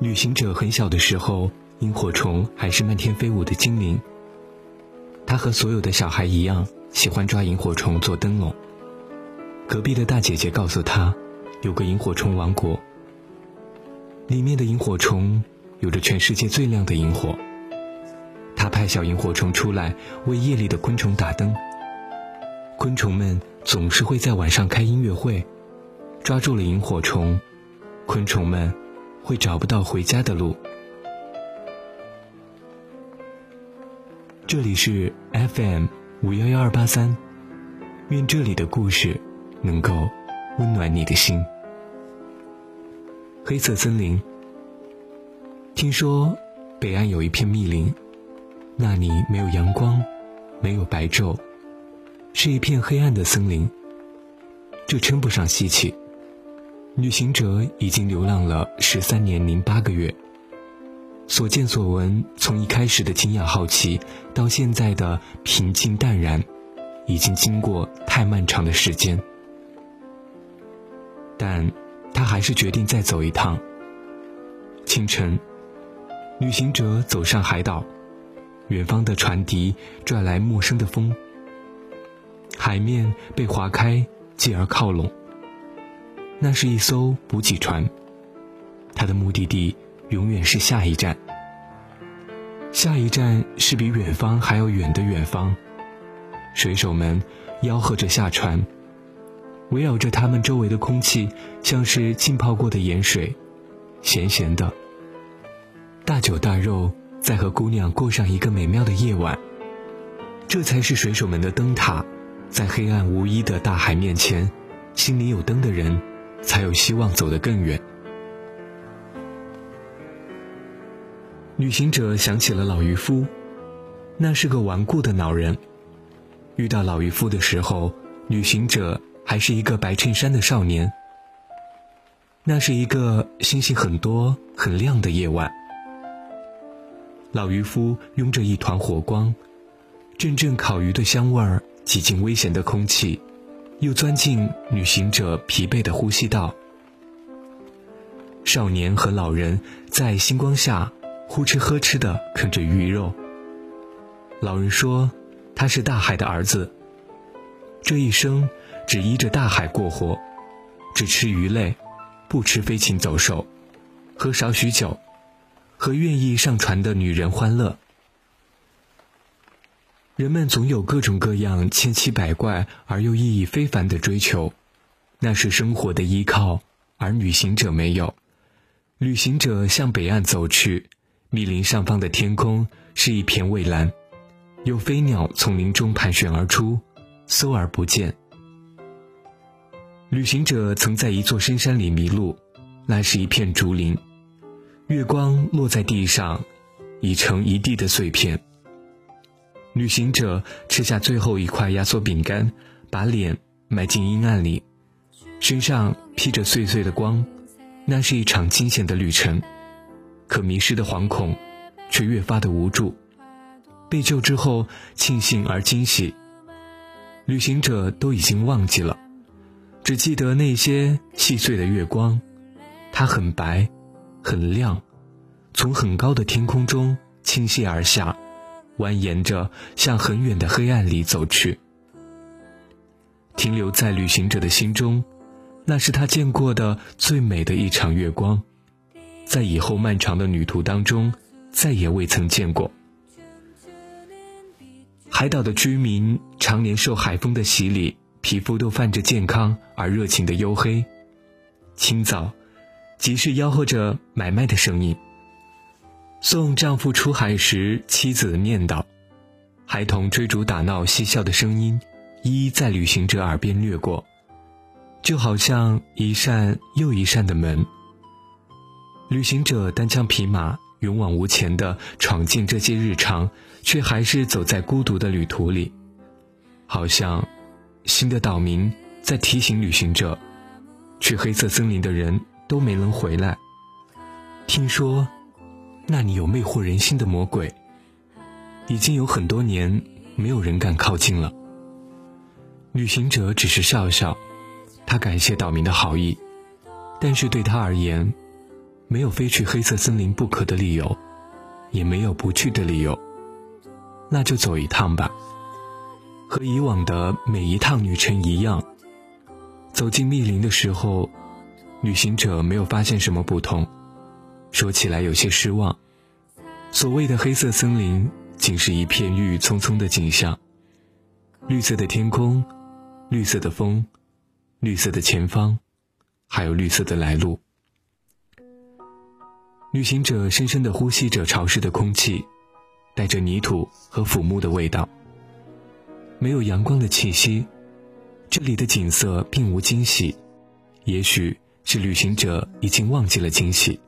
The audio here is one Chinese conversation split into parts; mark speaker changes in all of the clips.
Speaker 1: 旅行者很小的时候，萤火虫还是漫天飞舞的精灵。他和所有的小孩一样，喜欢抓萤火虫做灯笼。隔壁的大姐姐告诉他，有个萤火虫王国，里面的萤火虫有着全世界最亮的萤火。他派小萤火虫出来为夜里的昆虫打灯。昆虫们总是会在晚上开音乐会，抓住了萤火虫，昆虫们。会找不到回家的路。这里是 FM 五幺幺二八三，愿这里的故事能够温暖你的心。黑色森林，听说北岸有一片密林，那里没有阳光，没有白昼，是一片黑暗的森林。这称不上稀奇。旅行者已经流浪了十三年零八个月，所见所闻，从一开始的惊讶好奇，到现在的平静淡然，已经经过太漫长的时间。但他还是决定再走一趟。清晨，旅行者走上海岛，远方的船笛拽来陌生的风，海面被划开，继而靠拢。那是一艘补给船，它的目的地永远是下一站。下一站是比远方还要远的远方。水手们吆喝着下船，围绕着他们周围的空气像是浸泡过的盐水，咸咸的。大酒大肉，在和姑娘过上一个美妙的夜晚。这才是水手们的灯塔，在黑暗无依的大海面前，心里有灯的人。才有希望走得更远。旅行者想起了老渔夫，那是个顽固的老人。遇到老渔夫的时候，旅行者还是一个白衬衫的少年。那是一个星星很多、很亮的夜晚。老渔夫拥着一团火光，阵阵烤鱼的香味儿挤进危险的空气。又钻进旅行者疲惫的呼吸道。少年和老人在星光下呼哧呵哧地啃着鱼肉。老人说：“他是大海的儿子，这一生只依着大海过活，只吃鱼类，不吃飞禽走兽，喝少许酒，和愿意上船的女人欢乐。”人们总有各种各样千奇百怪而又意义非凡的追求，那是生活的依靠，而旅行者没有。旅行者向北岸走去，密林上方的天空是一片蔚蓝，有飞鸟从林中盘旋而出，搜而不见。旅行者曾在一座深山里迷路，那是一片竹林，月光落在地上，已成一地的碎片。旅行者吃下最后一块压缩饼干，把脸埋进阴暗里，身上披着碎碎的光。那是一场惊险的旅程，可迷失的惶恐，却越发的无助。被救之后，庆幸而惊喜。旅行者都已经忘记了，只记得那些细碎的月光，它很白，很亮，从很高的天空中倾泻而下。蜿蜒着向很远的黑暗里走去，停留在旅行者的心中，那是他见过的最美的一场月光，在以后漫长的旅途当中，再也未曾见过。海岛的居民常年受海风的洗礼，皮肤都泛着健康而热情的黝黑。清早，集市吆喝着买卖的声音。送丈夫出海时，妻子念叨；孩童追逐打闹、嬉笑的声音，一一在旅行者耳边掠过，就好像一扇又一扇的门。旅行者单枪匹马、勇往无前地闯进这些日常，却还是走在孤独的旅途里，好像新的岛民在提醒旅行者：去黑色森林的人都没能回来。听说，那里有魅惑人心的魔鬼，已经有很多年没有人敢靠近了。旅行者只是笑笑，他感谢岛民的好意，但是对他而言，没有非去黑色森林不可的理由，也没有不去的理由。那就走一趟吧，和以往的每一趟旅程一样。走进密林的时候，旅行者没有发现什么不同，说起来有些失望。所谓的黑色森林，仅是一片郁郁葱葱的景象，绿色的天空，绿色的风，绿色的前方，还有绿色的来路。旅行者深深地呼吸着潮湿的空气，带着泥土和腐木的味道，没有阳光的气息。这里的景色并无惊喜，也许是旅行者已经忘记了惊喜。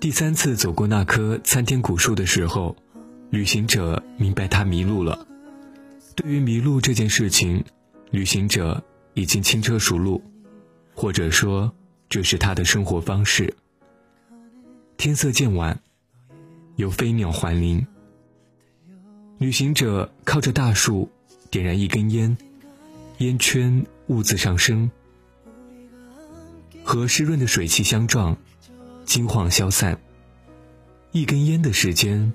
Speaker 1: 第三次走过那棵参天古树的时候，旅行者明白他迷路了。对于迷路这件事情，旅行者已经轻车熟路，或者说这是他的生活方式。天色渐晚，有飞鸟环林。旅行者靠着大树，点燃一根烟。烟圈兀自上升，和湿润的水汽相撞，金晃消散。一根烟的时间，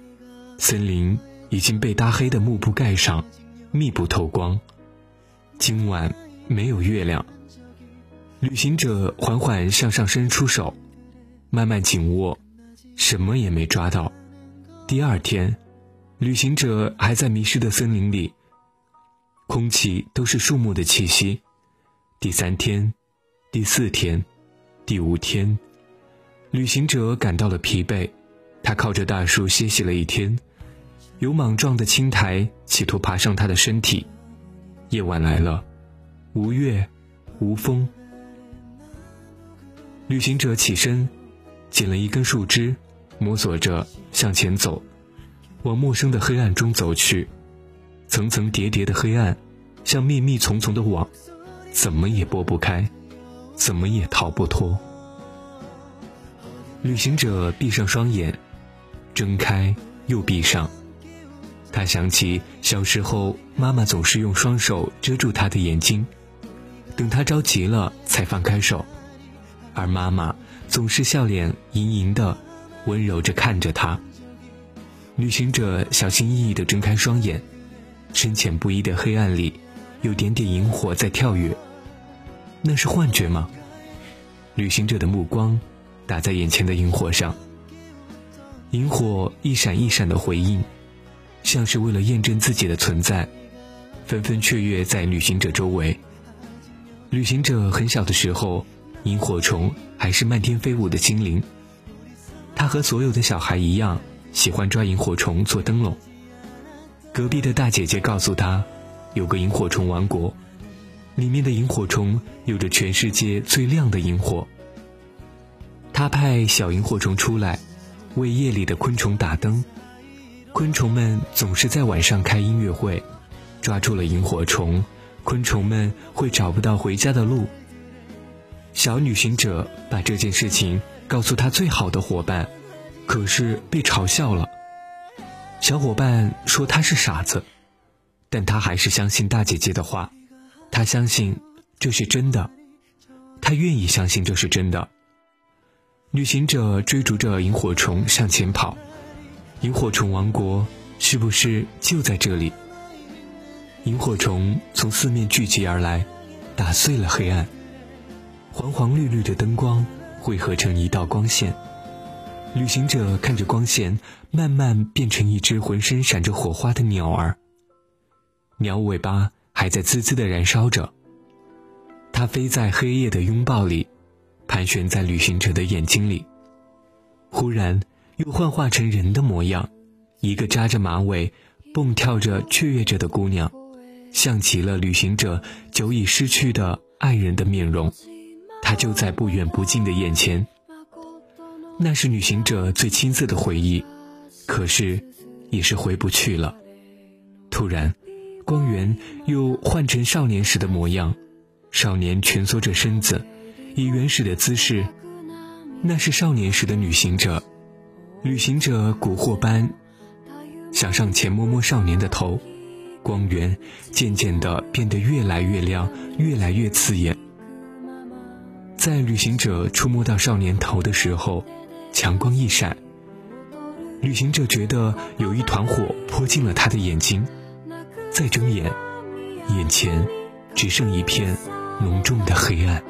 Speaker 1: 森林已经被搭黑的幕布盖上，密不透光。今晚没有月亮。旅行者缓缓向上伸出手，慢慢紧握，什么也没抓到。第二天，旅行者还在迷失的森林里。空气都是树木的气息。第三天，第四天，第五天，旅行者感到了疲惫，他靠着大树歇息了一天。有莽撞的青苔企图爬上他的身体。夜晚来了，无月，无风。旅行者起身，捡了一根树枝，摸索着向前走，往陌生的黑暗中走去。层层叠叠的黑暗，像密密丛丛的网，怎么也拨不开，怎么也逃不脱。旅行者闭上双眼，睁开又闭上。他想起小时候，妈妈总是用双手遮住他的眼睛，等他着急了才放开手，而妈妈总是笑脸盈盈的，温柔着看着他。旅行者小心翼翼地睁开双眼。深浅不一的黑暗里，有点点萤火在跳跃。那是幻觉吗？旅行者的目光打在眼前的萤火上，萤火一闪一闪的回应，像是为了验证自己的存在，纷纷雀跃在旅行者周围。旅行者很小的时候，萤火虫还是漫天飞舞的精灵。他和所有的小孩一样，喜欢抓萤火虫做灯笼。隔壁的大姐姐告诉他，有个萤火虫王国，里面的萤火虫有着全世界最亮的萤火。他派小萤火虫出来，为夜里的昆虫打灯。昆虫们总是在晚上开音乐会，抓住了萤火虫，昆虫们会找不到回家的路。小旅行者把这件事情告诉他最好的伙伴，可是被嘲笑了。小伙伴说他是傻子，但他还是相信大姐姐的话。他相信这是真的，他愿意相信这是真的。旅行者追逐着萤火虫向前跑，萤火虫王国是不是就在这里？萤火虫从四面聚集而来，打碎了黑暗，黄黄绿绿的灯光汇合成一道光线。旅行者看着光线慢慢变成一只浑身闪着火花的鸟儿，鸟尾巴还在滋滋的燃烧着。它飞在黑夜的拥抱里，盘旋在旅行者的眼睛里，忽然又幻化成人的模样，一个扎着马尾、蹦跳着雀跃着的姑娘，像极了旅行者久已失去的爱人的面容。她就在不远不近的眼前。那是旅行者最青涩的回忆，可是，也是回不去了。突然，光源又换成少年时的模样，少年蜷缩着身子，
Speaker 2: 以原始的姿势，那是少年时的旅行者。旅行者蛊惑般想上前摸摸少年的头，光源渐渐的变得越来越亮，越来越刺眼。在旅行者触摸到少年头的时候，强光一闪，旅行者觉得有一团火泼进了他的眼睛，再睁眼，眼前只剩一片浓重的黑暗。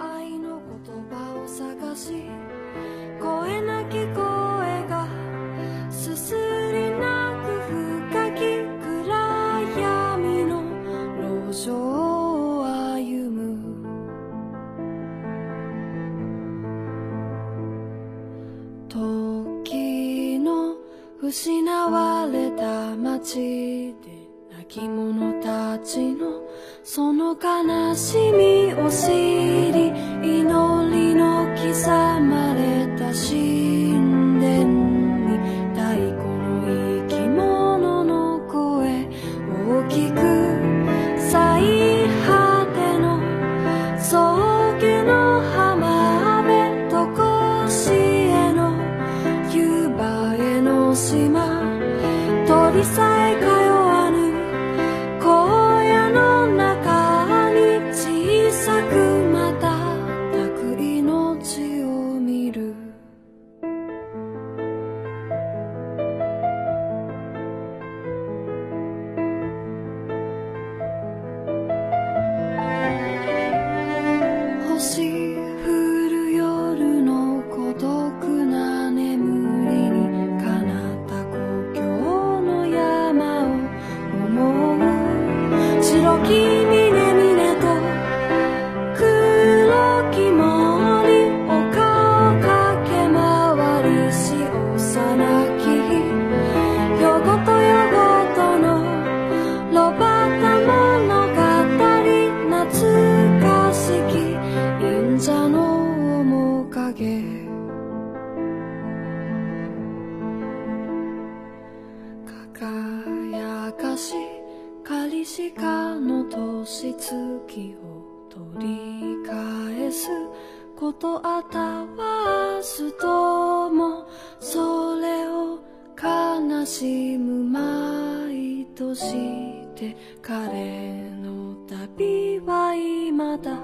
Speaker 3: て彼の旅は未だ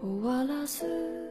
Speaker 3: 終わらず。